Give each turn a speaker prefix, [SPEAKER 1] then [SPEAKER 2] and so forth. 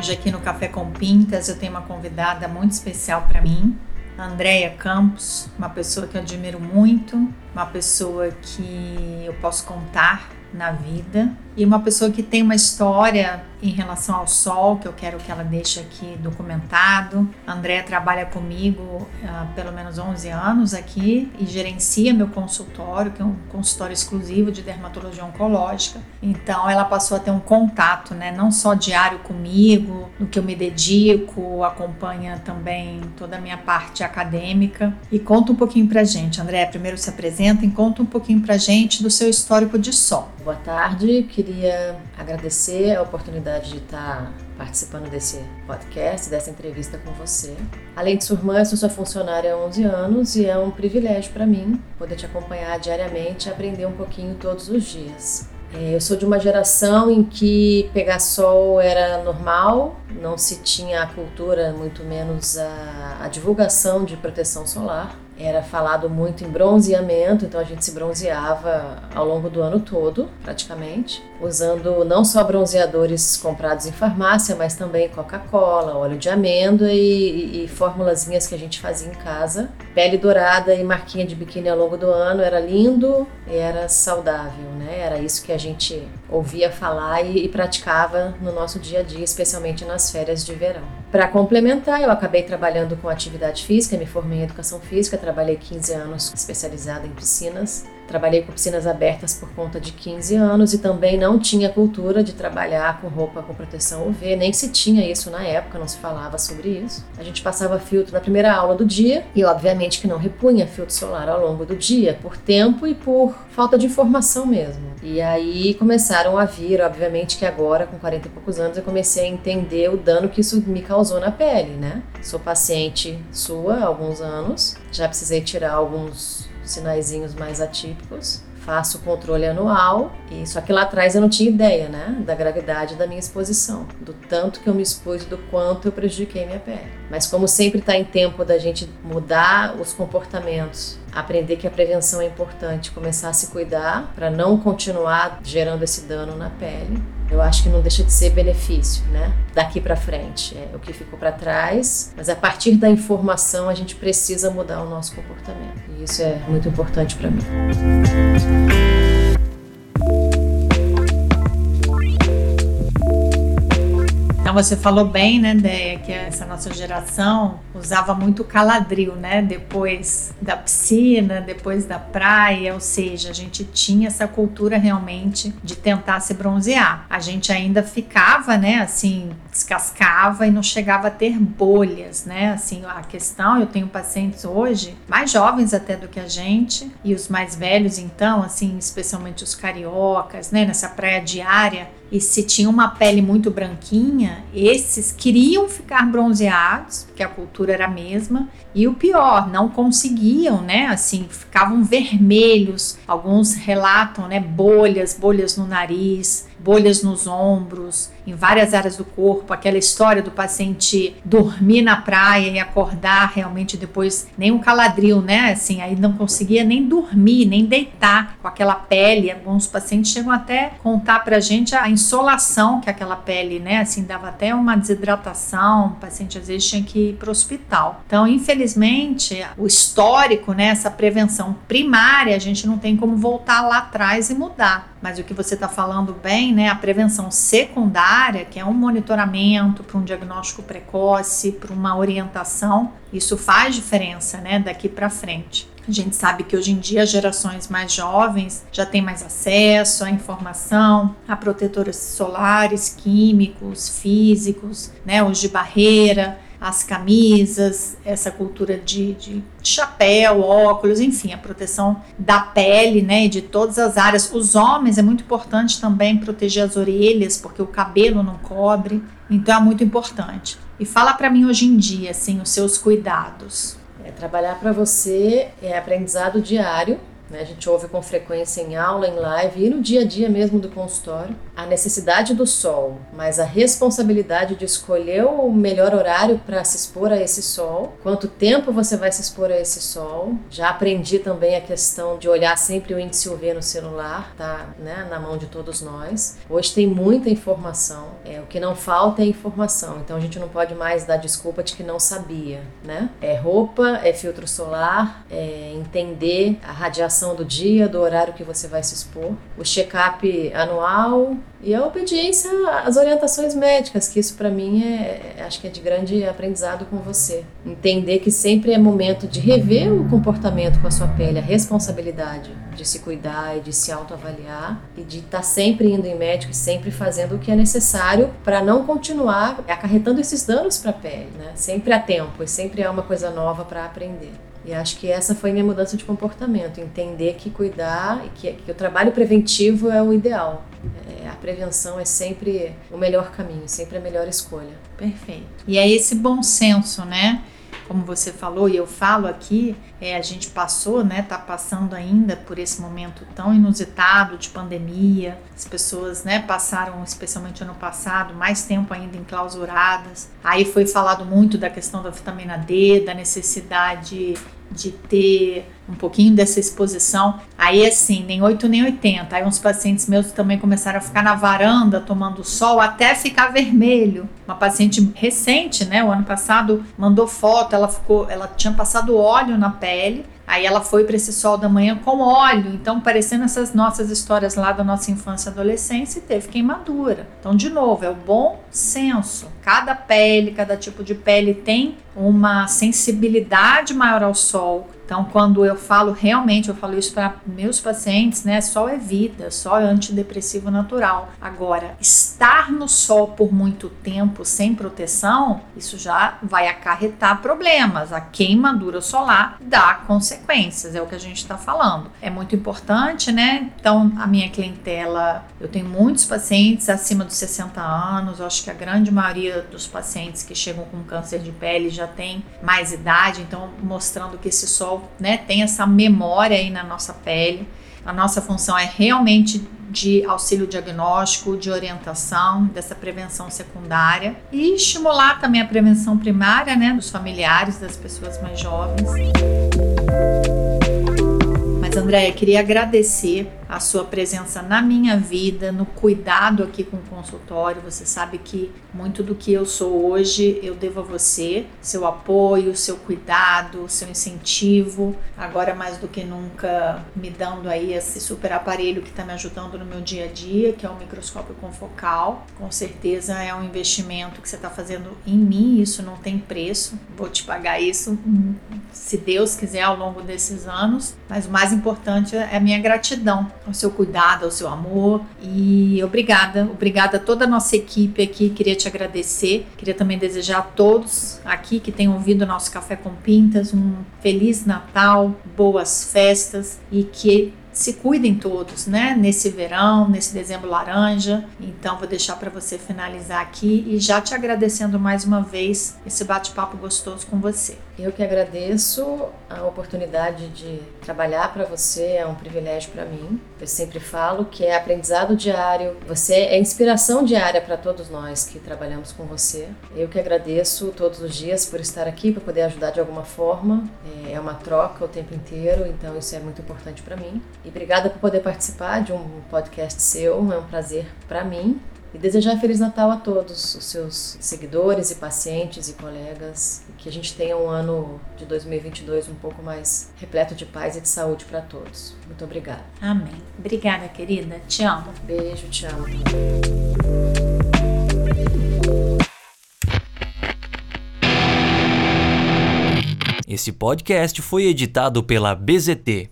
[SPEAKER 1] Hoje aqui no Café com Pintas eu tenho uma convidada muito especial para mim, Andréia Campos, uma pessoa que eu admiro muito, uma pessoa que eu posso contar na vida e uma pessoa que tem uma história em relação ao sol que eu quero que ela deixe aqui documentado. A Andrea trabalha comigo há pelo menos 11 anos aqui e gerencia meu consultório, que é um consultório exclusivo de dermatologia oncológica. Então ela passou a ter um contato, né, não só diário comigo, no que eu me dedico, acompanha também toda a minha parte acadêmica e conta um pouquinho pra gente. André, primeiro se apresenta e conta um pouquinho pra gente do seu histórico de sol.
[SPEAKER 2] Boa tarde, queria agradecer a oportunidade de estar participando desse podcast, dessa entrevista com você. Além de sua irmã, eu sou sua funcionária há 11 anos e é um privilégio para mim poder te acompanhar diariamente e aprender um pouquinho todos os dias. É, eu sou de uma geração em que pegar sol era normal, não se tinha a cultura, muito menos a, a divulgação de proteção solar era falado muito em bronzeamento, então a gente se bronzeava ao longo do ano todo, praticamente, usando não só bronzeadores comprados em farmácia, mas também Coca-Cola, óleo de amêndoa e, e, e formulazinhas que a gente fazia em casa. Pele dourada e marquinha de biquíni ao longo do ano era lindo era saudável, né? Era isso que a gente ouvia falar e, e praticava no nosso dia a dia, especialmente nas férias de verão. Para complementar, eu acabei trabalhando com atividade física, me formei em educação física, trabalhei 15 anos especializada em piscinas. Trabalhei com piscinas abertas por conta de 15 anos e também não tinha cultura de trabalhar com roupa com proteção UV, nem se tinha isso na época, não se falava sobre isso. A gente passava filtro na primeira aula do dia e, obviamente, que não repunha filtro solar ao longo do dia, por tempo e por falta de informação mesmo. E aí começaram a vir, obviamente, que agora, com 40 e poucos anos, eu comecei a entender o dano que isso me causou na pele, né? Sou paciente sua há alguns anos, já precisei tirar alguns sinaizinhos mais atípicos. Faço o controle anual, e só que lá atrás eu não tinha ideia, né, da gravidade da minha exposição, do tanto que eu me expus, do quanto eu prejudiquei minha pele. Mas como sempre está em tempo da gente mudar os comportamentos, aprender que a prevenção é importante, começar a se cuidar para não continuar gerando esse dano na pele eu acho que não deixa de ser benefício, né? Daqui para frente, é o que ficou para trás, mas a partir da informação a gente precisa mudar o nosso comportamento. E isso é muito importante para mim.
[SPEAKER 1] Então você falou bem, né, Deia, que essa nossa geração usava muito caladril, né? Depois da piscina, depois da praia, ou seja, a gente tinha essa cultura realmente de tentar se bronzear. A gente ainda ficava, né, assim, descascava e não chegava a ter bolhas, né? Assim, a questão, eu tenho pacientes hoje, mais jovens até do que a gente, e os mais velhos, então, assim, especialmente os cariocas, né, nessa praia diária, e se tinha uma pele muito branquinha, esses queriam ficar bronzeados, porque a cultura era a mesma, e o pior, não conseguiam, né? Assim, ficavam vermelhos. Alguns relatam, né, bolhas, bolhas no nariz, bolhas nos ombros, em várias áreas do corpo, aquela história do paciente dormir na praia e acordar realmente depois nem um caladril, né? Assim, aí não conseguia nem dormir, nem deitar com aquela pele. Alguns pacientes chegam até contar pra gente a insolação que aquela pele, né? Assim, dava até uma desidratação, o paciente às vezes tinha que ir pro hospital. Então, infelizmente, o histórico, né, essa prevenção primária, a gente não tem como voltar lá atrás e mudar. Mas o que você está falando bem, né, a prevenção secundária, que é um monitoramento para um diagnóstico precoce, para uma orientação, isso faz diferença, né, daqui para frente. A gente sabe que hoje em dia gerações mais jovens já têm mais acesso à informação, a protetores solares, químicos, físicos, né, os de barreira, as camisas, essa cultura de, de, chapéu, óculos, enfim, a proteção da pele, né, e de todas as áreas. Os homens é muito importante também proteger as orelhas, porque o cabelo não cobre, então é muito importante. E fala para mim hoje em dia, assim, os seus cuidados.
[SPEAKER 2] É, trabalhar para você é aprendizado diário Né? A gente ouve com frequência em aula, em live e no dia a dia mesmo do consultório a necessidade do sol, mas a responsabilidade de escolher o melhor horário para se expor a esse sol, quanto tempo você vai se expor a esse sol. Já aprendi também a questão de olhar sempre o índice UV no celular, tá né, na mão de todos nós. Hoje tem muita informação, é, o que não falta é informação, então a gente não pode mais dar desculpa de que não sabia, né? É roupa, é filtro solar, é entender a radiação do dia, do horário que você vai se expor, o check-up anual, e a obediência às orientações médicas, que isso para mim é, é, acho que é de grande aprendizado com você. Entender que sempre é momento de rever o comportamento com a sua pele, a responsabilidade de se cuidar e de se autoavaliar e de estar tá sempre indo em médico e sempre fazendo o que é necessário para não continuar acarretando esses danos para a pele, né? Sempre há tempo e sempre há uma coisa nova para aprender. E acho que essa foi minha mudança de comportamento, entender que cuidar e que, que o trabalho preventivo é o ideal. É, a prevenção é sempre o melhor caminho, sempre a melhor escolha.
[SPEAKER 1] Perfeito. E é esse bom senso, né? Como você falou e eu falo aqui, é, a gente passou, né, tá passando ainda por esse momento tão inusitado de pandemia. As pessoas, né, passaram, especialmente ano passado, mais tempo ainda enclausuradas. Aí foi falado muito da questão da vitamina D, da necessidade de ter um pouquinho dessa exposição. Aí assim, nem 8 nem 80. Aí uns pacientes meus também começaram a ficar na varanda tomando sol até ficar vermelho. Uma paciente recente, né, o ano passado, mandou foto, ela ficou, ela tinha passado óleo na pele Aí ela foi para esse sol da manhã com óleo, então parecendo essas nossas histórias lá da nossa infância e adolescência e teve queimadura. Então, de novo, é o bom senso. Cada pele, cada tipo de pele tem uma sensibilidade maior ao sol, então, quando eu falo realmente, eu falo isso para meus pacientes, né? Sol é vida, sol é antidepressivo natural. Agora, estar no sol por muito tempo sem proteção, isso já vai acarretar problemas. A queimadura solar dá consequências, é o que a gente está falando. É muito importante, né? Então, a minha clientela, eu tenho muitos pacientes acima dos 60 anos, eu acho que a grande maioria dos pacientes que chegam com câncer de pele já tem mais idade, então mostrando que esse sol né, tem essa memória aí na nossa pele. A nossa função é realmente de auxílio diagnóstico, de orientação, dessa prevenção secundária e estimular também a prevenção primária, né, dos familiares, das pessoas mais jovens. Mas, Andréia, queria agradecer a sua presença na minha vida, no cuidado aqui com o consultório. Você sabe que muito do que eu sou hoje eu devo a você, seu apoio, seu cuidado, seu incentivo. Agora mais do que nunca me dando aí esse super aparelho que está me ajudando no meu dia a dia, que é o microscópio confocal. Com certeza é um investimento que você está fazendo em mim, isso não tem preço. Vou te pagar isso, se Deus quiser, ao longo desses anos. Mas o mais importante é a minha gratidão ao seu cuidado, ao seu amor. E obrigada, obrigada a toda a nossa equipe aqui. Queria te agradecer. Queria também desejar a todos aqui que tenham ouvido o nosso Café com Pintas um feliz Natal, boas festas e que se cuidem todos, né? Nesse verão, nesse dezembro laranja. Então, vou deixar para você finalizar aqui e já te agradecendo mais uma vez esse bate-papo gostoso com você.
[SPEAKER 2] Eu que agradeço a oportunidade de trabalhar para você, é um privilégio para mim. Eu sempre falo que é aprendizado diário, você é inspiração diária para todos nós que trabalhamos com você. Eu que agradeço todos os dias por estar aqui, para poder ajudar de alguma forma. É uma troca o tempo inteiro, então isso é muito importante para mim. E obrigada por poder participar de um podcast seu, é um prazer para mim e desejar Feliz Natal a todos os seus seguidores e pacientes e colegas. E que a gente tenha um ano de 2022 um pouco mais repleto de paz e de saúde para todos. Muito obrigada.
[SPEAKER 1] Amém. Obrigada, querida. Te amo.
[SPEAKER 2] Beijo, te amo.
[SPEAKER 3] Esse podcast foi editado pela BZT